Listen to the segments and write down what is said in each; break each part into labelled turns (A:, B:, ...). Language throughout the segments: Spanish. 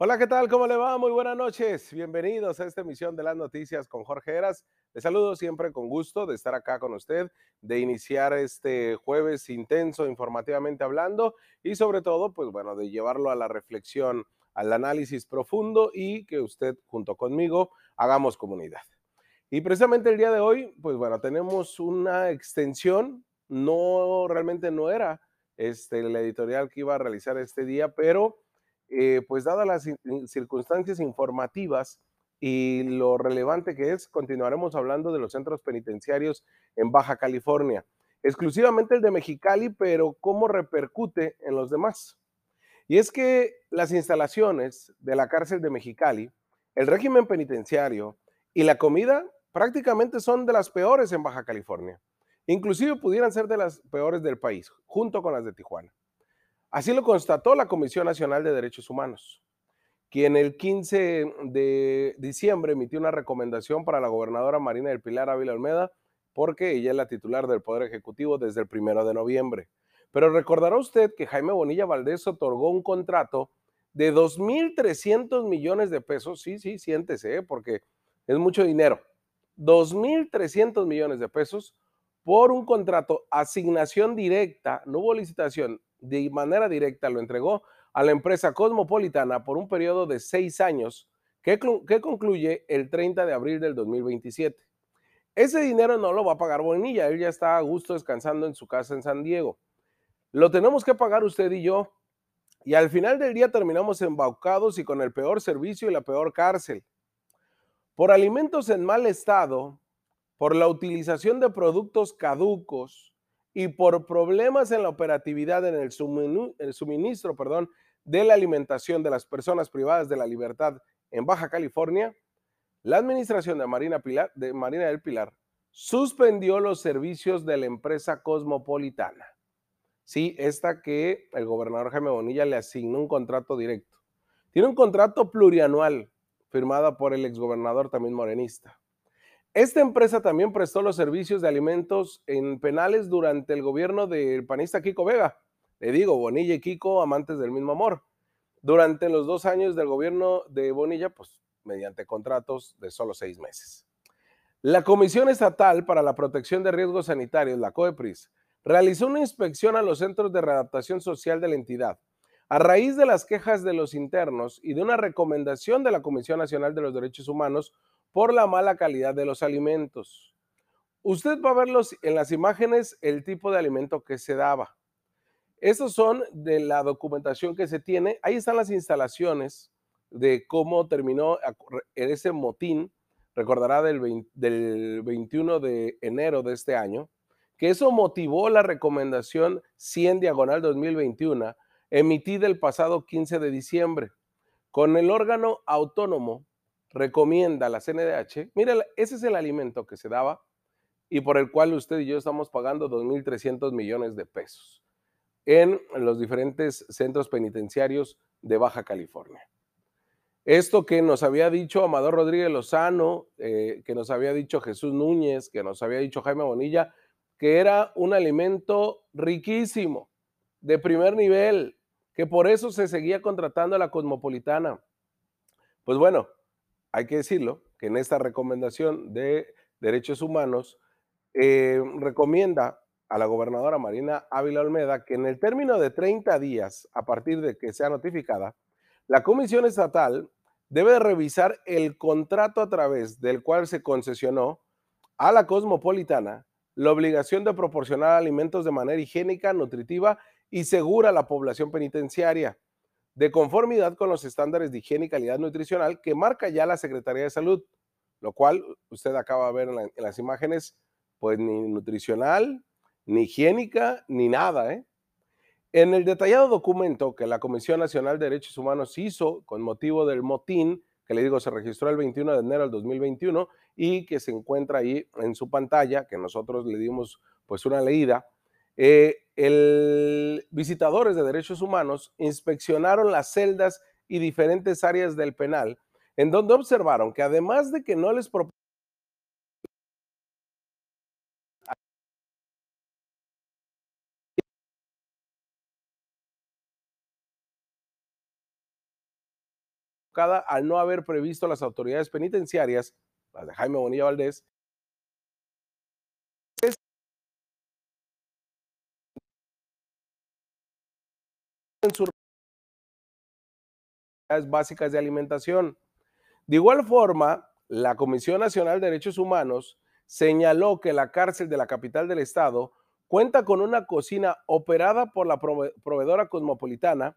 A: Hola, ¿qué tal? ¿Cómo le va? Muy buenas noches. Bienvenidos a esta emisión de las noticias con Jorge Heras. Les saludo siempre con gusto de estar acá con usted, de iniciar este jueves intenso informativamente hablando y sobre todo, pues bueno, de llevarlo a la reflexión, al análisis profundo y que usted junto conmigo hagamos comunidad. Y precisamente el día de hoy, pues bueno, tenemos una extensión, no realmente no era este, la editorial que iba a realizar este día, pero eh, pues dadas las circunstancias informativas y lo relevante que es, continuaremos hablando de los centros penitenciarios en Baja California, exclusivamente el de Mexicali, pero cómo repercute en los demás. Y es que las instalaciones de la cárcel de Mexicali, el régimen penitenciario y la comida prácticamente son de las peores en Baja California. Inclusive pudieran ser de las peores del país, junto con las de Tijuana. Así lo constató la Comisión Nacional de Derechos Humanos, quien el 15 de diciembre emitió una recomendación para la gobernadora Marina del Pilar Ávila Olmeda, porque ella es la titular del Poder Ejecutivo desde el primero de noviembre. Pero recordará usted que Jaime Bonilla Valdés otorgó un contrato de 2.300 millones de pesos. Sí, sí, siéntese, ¿eh? porque es mucho dinero. 2.300 millones de pesos por un contrato, asignación directa, no hubo licitación, de manera directa lo entregó a la empresa cosmopolitana por un periodo de seis años que, que concluye el 30 de abril del 2027. Ese dinero no lo va a pagar Bonilla, él ya está a gusto descansando en su casa en San Diego. Lo tenemos que pagar usted y yo. Y al final del día terminamos embaucados y con el peor servicio y la peor cárcel. Por alimentos en mal estado, por la utilización de productos caducos, y por problemas en la operatividad en el, suministro, perdón, de la alimentación de las personas privadas de la libertad en Baja California, la administración de Marina, de Marina del Pilar suspendió los servicios de la empresa cosmopolitana. Sí, esta que el gobernador Jaime Bonilla le asignó un contrato directo. Tiene un contrato plurianual firmado por el exgobernador también morenista. Esta empresa también prestó los servicios de alimentos en penales durante el gobierno del panista Kiko Vega. Le digo, Bonilla y Kiko, amantes del mismo amor. Durante los dos años del gobierno de Bonilla, pues mediante contratos de solo seis meses. La Comisión Estatal para la Protección de Riesgos Sanitarios, la COEPRIS, realizó una inspección a los centros de readaptación social de la entidad a raíz de las quejas de los internos y de una recomendación de la Comisión Nacional de los Derechos Humanos por la mala calidad de los alimentos. Usted va a ver en las imágenes el tipo de alimento que se daba. Estos son de la documentación que se tiene. Ahí están las instalaciones de cómo terminó ese motín, recordará del, del 21 de enero de este año, que eso motivó la recomendación 100 diagonal 2021 emitida el pasado 15 de diciembre, con el órgano autónomo recomienda la CNDH, mire, ese es el alimento que se daba y por el cual usted y yo estamos pagando 2.300 millones de pesos en los diferentes centros penitenciarios de Baja California. Esto que nos había dicho Amador Rodríguez Lozano, eh, que nos había dicho Jesús Núñez, que nos había dicho Jaime Bonilla, que era un alimento riquísimo, de primer nivel, que por eso se seguía contratando a la cosmopolitana. Pues bueno, hay que decirlo, que en esta recomendación de derechos humanos eh, recomienda a la gobernadora Marina Ávila Olmeda que en el término de 30 días, a partir de que sea notificada, la Comisión Estatal debe revisar el contrato a través del cual se concesionó a la cosmopolitana la obligación de proporcionar alimentos de manera higiénica, nutritiva y segura a la población penitenciaria de conformidad con los estándares de higiene y calidad nutricional que marca ya la Secretaría de Salud, lo cual usted acaba de ver en, las imágenes, pues ni nutricional, ni higiénica, ni nada. ¿eh? En el detallado documento que la Comisión Nacional de Derechos Humanos hizo con motivo del motín, que le digo se registró el 21 de enero del 2021 y que se encuentra ahí en su pantalla, que nosotros le dimos pues una leída, eh, el, visitadores de derechos humanos inspeccionaron las celdas y diferentes áreas del penal, en donde observaron que además de que no les equivocada al no haber previsto las autoridades penitenciarias, las de Jaime Bonilla Valdés, en sus básicas de alimentación. De igual forma, la Comisión Nacional de Derechos Humanos señaló que la cárcel de la capital del estado cuenta con una cocina operada por la proveedora cosmopolitana,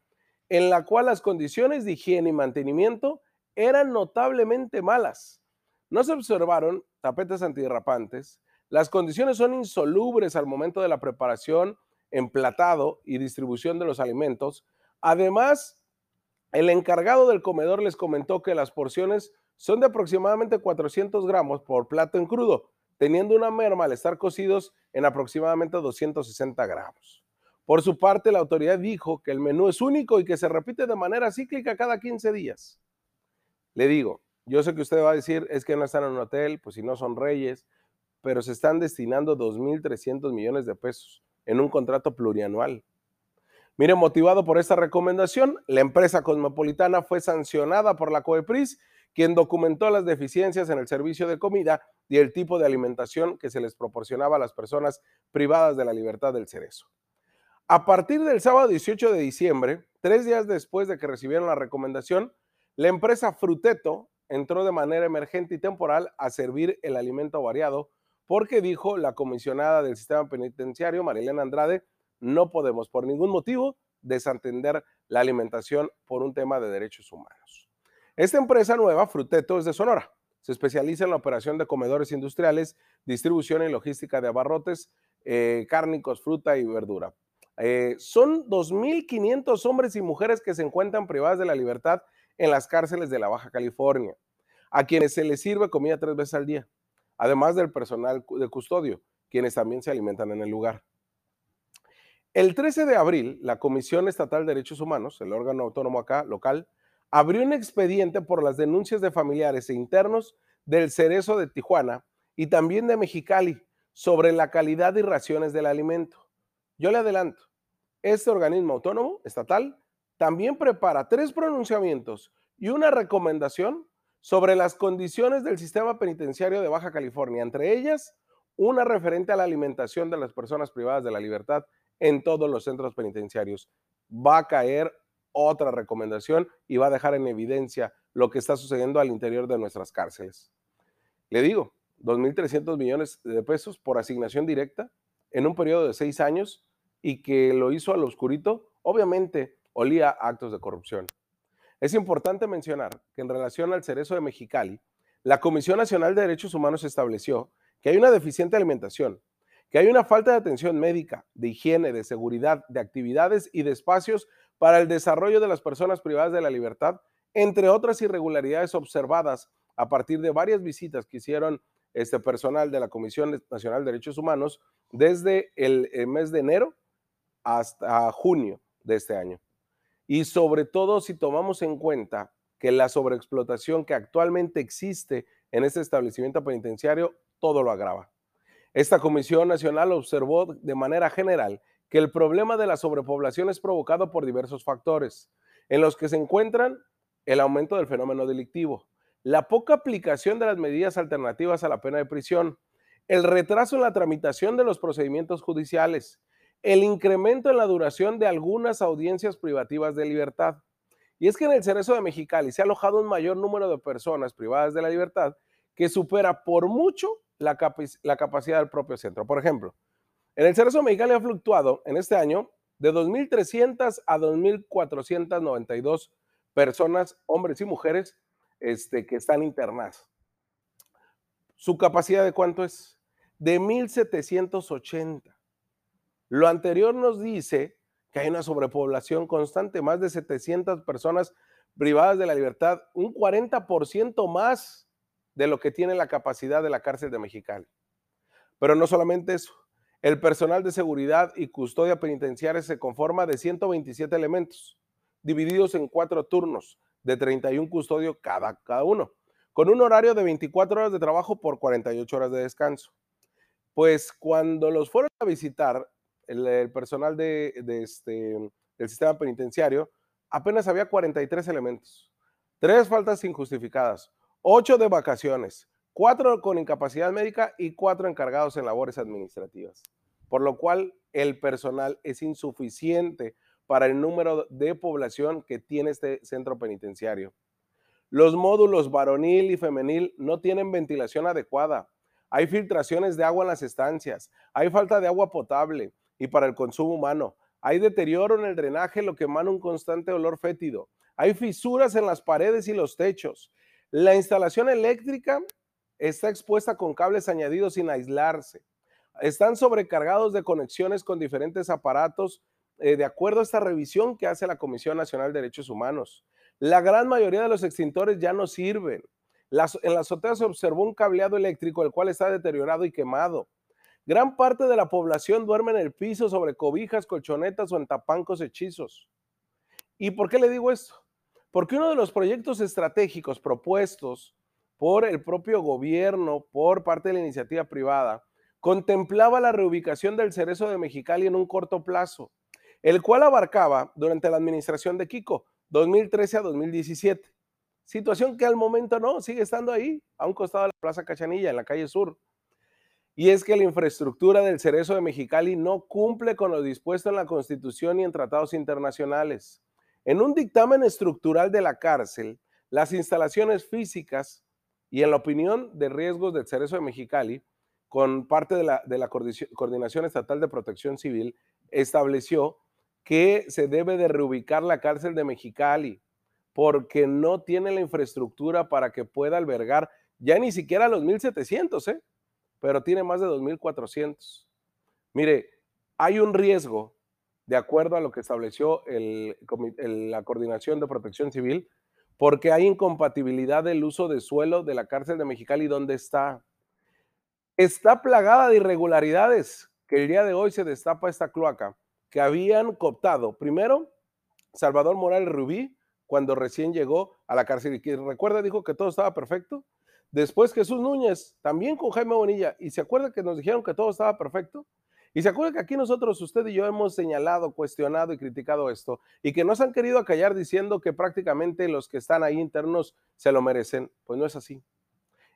A: en la cual las condiciones de higiene y mantenimiento eran notablemente malas. No se observaron tapetes antiderrapantes, las condiciones son insolubres al momento de la preparación, emplatado y distribución de los alimentos. Además, el encargado del comedor les comentó que las porciones son de aproximadamente 400 gramos por plato en crudo, teniendo una merma al estar cocidos en aproximadamente 260 gramos. Por su parte, la autoridad dijo que el menú es único y que se repite de manera cíclica cada 15 días. Le digo, yo sé que usted va a decir, es que no están en un hotel, pues si no son reyes, pero se están destinando 2.300 millones de pesos en un contrato plurianual. Mire, motivado por esta recomendación, la empresa cosmopolitana fue sancionada por la COEPRIS, quien documentó las deficiencias en el servicio de comida y el tipo de alimentación que se les proporcionaba a las personas privadas de la libertad del cerezo. A partir del sábado 18 de diciembre, tres días después de que recibieron la recomendación, la empresa Fruteto entró de manera emergente y temporal a servir el alimento variado porque dijo la comisionada del sistema penitenciario, Marilena Andrade, no podemos por ningún motivo desatender la alimentación por un tema de derechos humanos. Esta empresa nueva, Fruteto, es de Sonora. Se especializa en la operación de comedores industriales, distribución y logística de abarrotes, eh, cárnicos, fruta y verdura. Eh, son 2.500 hombres y mujeres que se encuentran privadas de la libertad en las cárceles de la Baja California, a quienes se les sirve comida tres veces al día además del personal de custodio, quienes también se alimentan en el lugar. El 13 de abril, la Comisión Estatal de Derechos Humanos, el órgano autónomo acá local, abrió un expediente por las denuncias de familiares e internos del Cerezo de Tijuana y también de Mexicali sobre la calidad y raciones del alimento. Yo le adelanto, este organismo autónomo estatal también prepara tres pronunciamientos y una recomendación sobre las condiciones del sistema penitenciario de Baja California, entre ellas una referente a la alimentación de las personas privadas de la libertad en todos los centros penitenciarios. Va a caer otra recomendación y va a dejar en evidencia lo que está sucediendo al interior de nuestras cárceles. Le digo, 2.300 millones de pesos por asignación directa en un periodo de seis años y que lo hizo al oscurito, obviamente olía actos de corrupción. Es importante mencionar que en relación al cerezo de Mexicali, la Comisión Nacional de Derechos Humanos estableció que hay una deficiente alimentación, que hay una falta de atención médica, de higiene, de seguridad, de actividades y de espacios para el desarrollo de las personas privadas de la libertad, entre otras irregularidades observadas a partir de varias visitas que hicieron este personal de la Comisión Nacional de Derechos Humanos desde el mes de enero hasta junio de este año y sobre todo si tomamos en cuenta que la sobreexplotación que actualmente existe en este establecimiento penitenciario todo lo agrava. Esta Comisión Nacional observó de manera general que el problema de la sobrepoblación es provocado por diversos factores, en los que se encuentran el aumento del fenómeno delictivo, la poca aplicación de las medidas alternativas a la pena de prisión, el retraso en la tramitación de los procedimientos judiciales, el incremento en la duración de algunas audiencias privativas de libertad. Y es que en el Cerezo de Mexicali se ha alojado un mayor número de personas privadas de la libertad que supera por mucho la, capacidad del propio centro. Por ejemplo, en el Cerezo de Mexicali ha fluctuado en este año de 2.300 a 2.492 personas, hombres y mujeres, este, que están internadas. ¿Su capacidad de cuánto es? De 1.780. Lo anterior nos dice que hay una sobrepoblación constante, más de 700 personas privadas de la libertad, un 40% más de lo que tiene la capacidad de la cárcel de Mexicali. Pero no solamente eso, el personal de seguridad y custodia penitenciaria se conforma de 127 elementos, divididos en cuatro turnos de 31 custodios cada, cada uno, con un horario de 24 horas de trabajo por 48 horas de descanso. Pues cuando los fueron a visitar, el, personal de, este, del sistema penitenciario, apenas había 43 elementos. tres faltas injustificadas, ocho de vacaciones, cuatro con incapacidad médica y cuatro encargados en labores administrativas, por lo cual el personal es insuficiente para el número de población que tiene este centro penitenciario. Los módulos varonil y femenil no tienen ventilación adecuada. Hay filtraciones de agua en las estancias, hay falta de agua potable y para el consumo humano. Hay deterioro en el drenaje, lo que emana un constante olor fétido. Hay fisuras en las paredes y los techos. La instalación eléctrica está expuesta con cables añadidos sin aislarse. Están sobrecargados de conexiones con diferentes aparatos eh, de acuerdo a esta revisión que hace la Comisión Nacional de Derechos Humanos. La gran mayoría de los extintores ya no sirven. en la azotea se observó un cableado eléctrico, el cual está deteriorado y quemado. Gran parte de la población duerme en el piso sobre cobijas, colchonetas o en tapancos hechizos. ¿Y por qué le digo esto? Porque uno de los proyectos estratégicos propuestos por el propio gobierno, por parte de la iniciativa privada, contemplaba la reubicación del Cerezo de Mexicali en un corto plazo, el cual abarcaba durante la administración de Kiko, 2013 a 2017. Situación que al momento no, sigue estando ahí, a un costado de la Plaza Cachanilla, en la calle Sur. Y es que la infraestructura del Cerezo de Mexicali no cumple con lo dispuesto en la Constitución y en tratados internacionales. En un dictamen estructural de la cárcel, las instalaciones físicas y en la opinión de riesgos del Cerezo de Mexicali, con parte de la, Coordinación Estatal de Protección Civil, estableció que se debe de reubicar la cárcel de Mexicali porque no tiene la infraestructura para que pueda albergar ya ni siquiera los 1.700, ¿eh? Pero tiene más de 2.400. Mire, hay un riesgo, de acuerdo a lo que estableció la Coordinación de Protección Civil, porque hay incompatibilidad del uso de suelo de la cárcel de Mexicali donde está. Está plagada de irregularidades que el día de hoy se destapa esta cloaca, que habían cooptado, primero, Salvador Morales Rubí, cuando recién llegó a la cárcel y recuerda dijo que todo estaba perfecto. Después Jesús Núñez, también con Jaime Bonilla, y se acuerda que nos dijeron que todo estaba perfecto. Y se acuerda que aquí nosotros, usted y yo, hemos señalado, cuestionado y criticado esto, y que nos han querido acallar diciendo que prácticamente los que están ahí internos se lo merecen. Pues no es así.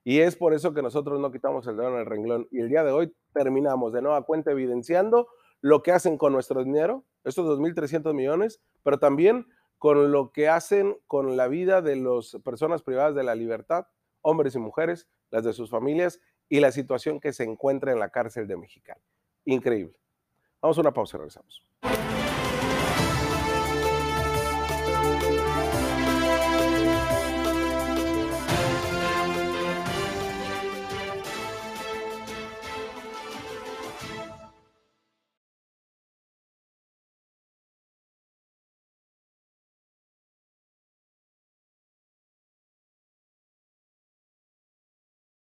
A: Y es por eso que nosotros no quitamos el dedo en el renglón. Y el día de hoy terminamos de nueva cuenta evidenciando lo que hacen con nuestro dinero, estos 2.300 millones, pero también con lo que hacen con la vida de las personas privadas de la libertad, hombres y mujeres, las de sus familias y la situación que se encuentra en la cárcel de Mexicali. Increíble. Vamos a una pausa y regresamos.